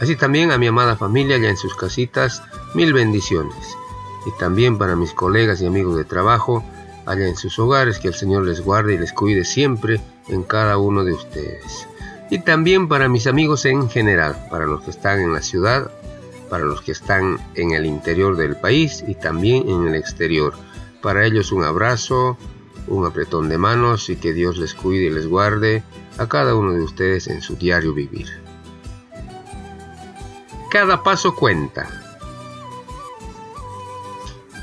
Así también a mi amada familia ya en sus casitas, mil bendiciones. Y también para mis colegas y amigos de trabajo, allá en sus hogares, que el Señor les guarde y les cuide siempre en cada uno de ustedes. Y también para mis amigos en general, para los que están en la ciudad, para los que están en el interior del país y también en el exterior. Para ellos un abrazo, un apretón de manos y que Dios les cuide y les guarde a cada uno de ustedes en su diario vivir. Cada paso cuenta.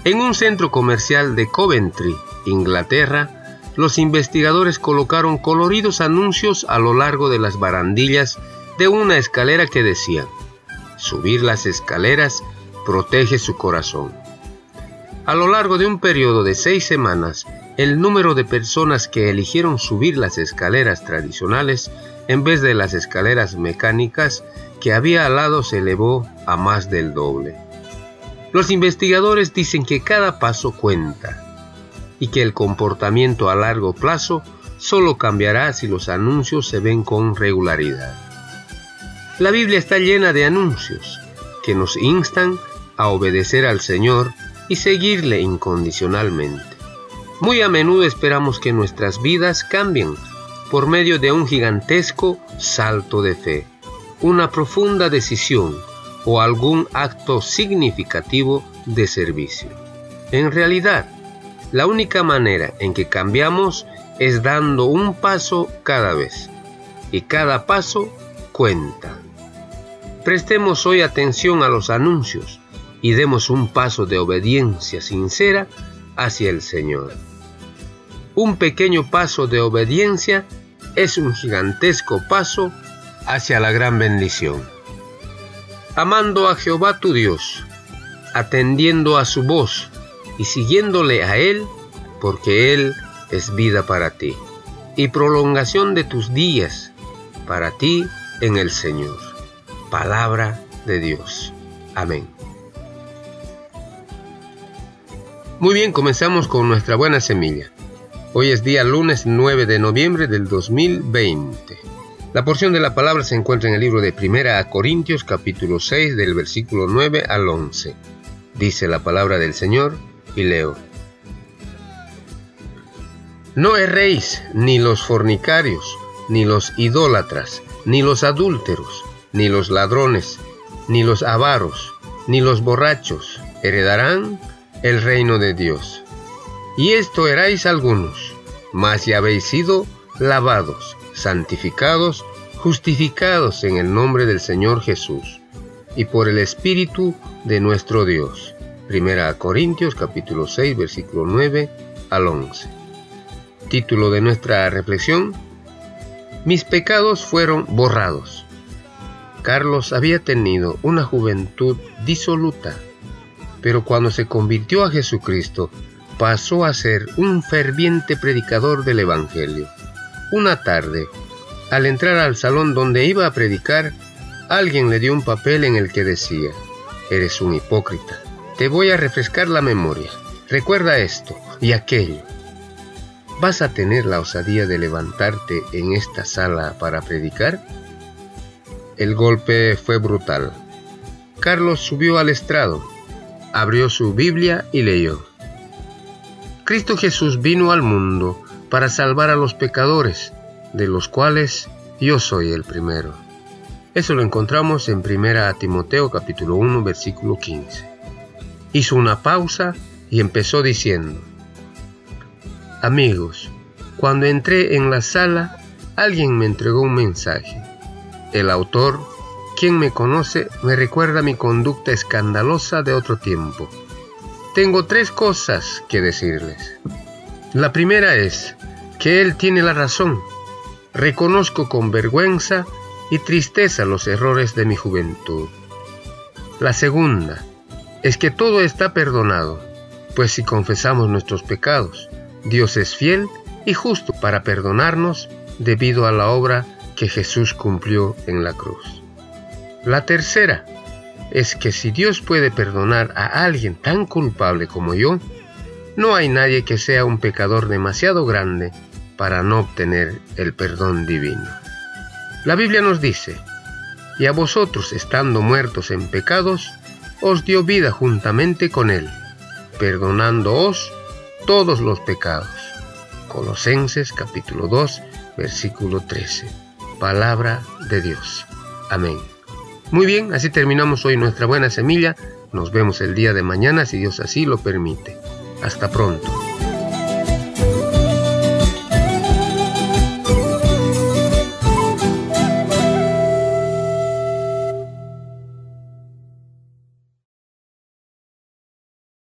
En un centro comercial de Coventry, Inglaterra, los investigadores colocaron coloridos anuncios a lo largo de las barandillas de una escalera que decían, subir las escaleras protege su corazón. A lo largo de un periodo de seis semanas, el número de personas que eligieron subir las escaleras tradicionales en vez de las escaleras mecánicas que había al lado se elevó a más del doble. Los investigadores dicen que cada paso cuenta y que el comportamiento a largo plazo solo cambiará si los anuncios se ven con regularidad. La Biblia está llena de anuncios que nos instan a obedecer al Señor y seguirle incondicionalmente. Muy a menudo esperamos que nuestras vidas cambien por medio de un gigantesco salto de fe una profunda decisión o algún acto significativo de servicio. En realidad, la única manera en que cambiamos es dando un paso cada vez. Y cada paso cuenta. Prestemos hoy atención a los anuncios y demos un paso de obediencia sincera hacia el Señor. Un pequeño paso de obediencia es un gigantesco paso hacia la gran bendición. Amando a Jehová tu Dios, atendiendo a su voz y siguiéndole a Él, porque Él es vida para ti y prolongación de tus días para ti en el Señor. Palabra de Dios. Amén. Muy bien, comenzamos con nuestra buena semilla. Hoy es día lunes 9 de noviembre del 2020. La porción de la palabra se encuentra en el libro de Primera a Corintios capítulo 6 del versículo 9 al 11. Dice la palabra del Señor y leo. No erréis ni los fornicarios, ni los idólatras, ni los adúlteros, ni los ladrones, ni los avaros, ni los borrachos, heredarán el reino de Dios. Y esto erais algunos, mas ya habéis sido lavados, santificados, justificados en el nombre del Señor Jesús y por el Espíritu de nuestro Dios. Primera Corintios capítulo 6 versículo 9 al 11. Título de nuestra reflexión. Mis pecados fueron borrados. Carlos había tenido una juventud disoluta, pero cuando se convirtió a Jesucristo, pasó a ser un ferviente predicador del Evangelio. Una tarde, al entrar al salón donde iba a predicar, alguien le dio un papel en el que decía, Eres un hipócrita, te voy a refrescar la memoria, recuerda esto y aquello. ¿Vas a tener la osadía de levantarte en esta sala para predicar? El golpe fue brutal. Carlos subió al estrado, abrió su Biblia y leyó. Cristo Jesús vino al mundo para salvar a los pecadores, de los cuales yo soy el primero. Eso lo encontramos en 1 Timoteo capítulo 1 versículo 15. Hizo una pausa y empezó diciendo, Amigos, cuando entré en la sala, alguien me entregó un mensaje. El autor, quien me conoce, me recuerda mi conducta escandalosa de otro tiempo. Tengo tres cosas que decirles. La primera es que Él tiene la razón. Reconozco con vergüenza y tristeza los errores de mi juventud. La segunda es que todo está perdonado, pues si confesamos nuestros pecados, Dios es fiel y justo para perdonarnos debido a la obra que Jesús cumplió en la cruz. La tercera es que si Dios puede perdonar a alguien tan culpable como yo, no hay nadie que sea un pecador demasiado grande para no obtener el perdón divino. La Biblia nos dice, y a vosotros estando muertos en pecados, os dio vida juntamente con Él, perdonándoos todos los pecados. Colosenses capítulo 2, versículo 13. Palabra de Dios. Amén. Muy bien, así terminamos hoy nuestra buena semilla. Nos vemos el día de mañana si Dios así lo permite. Hasta pronto.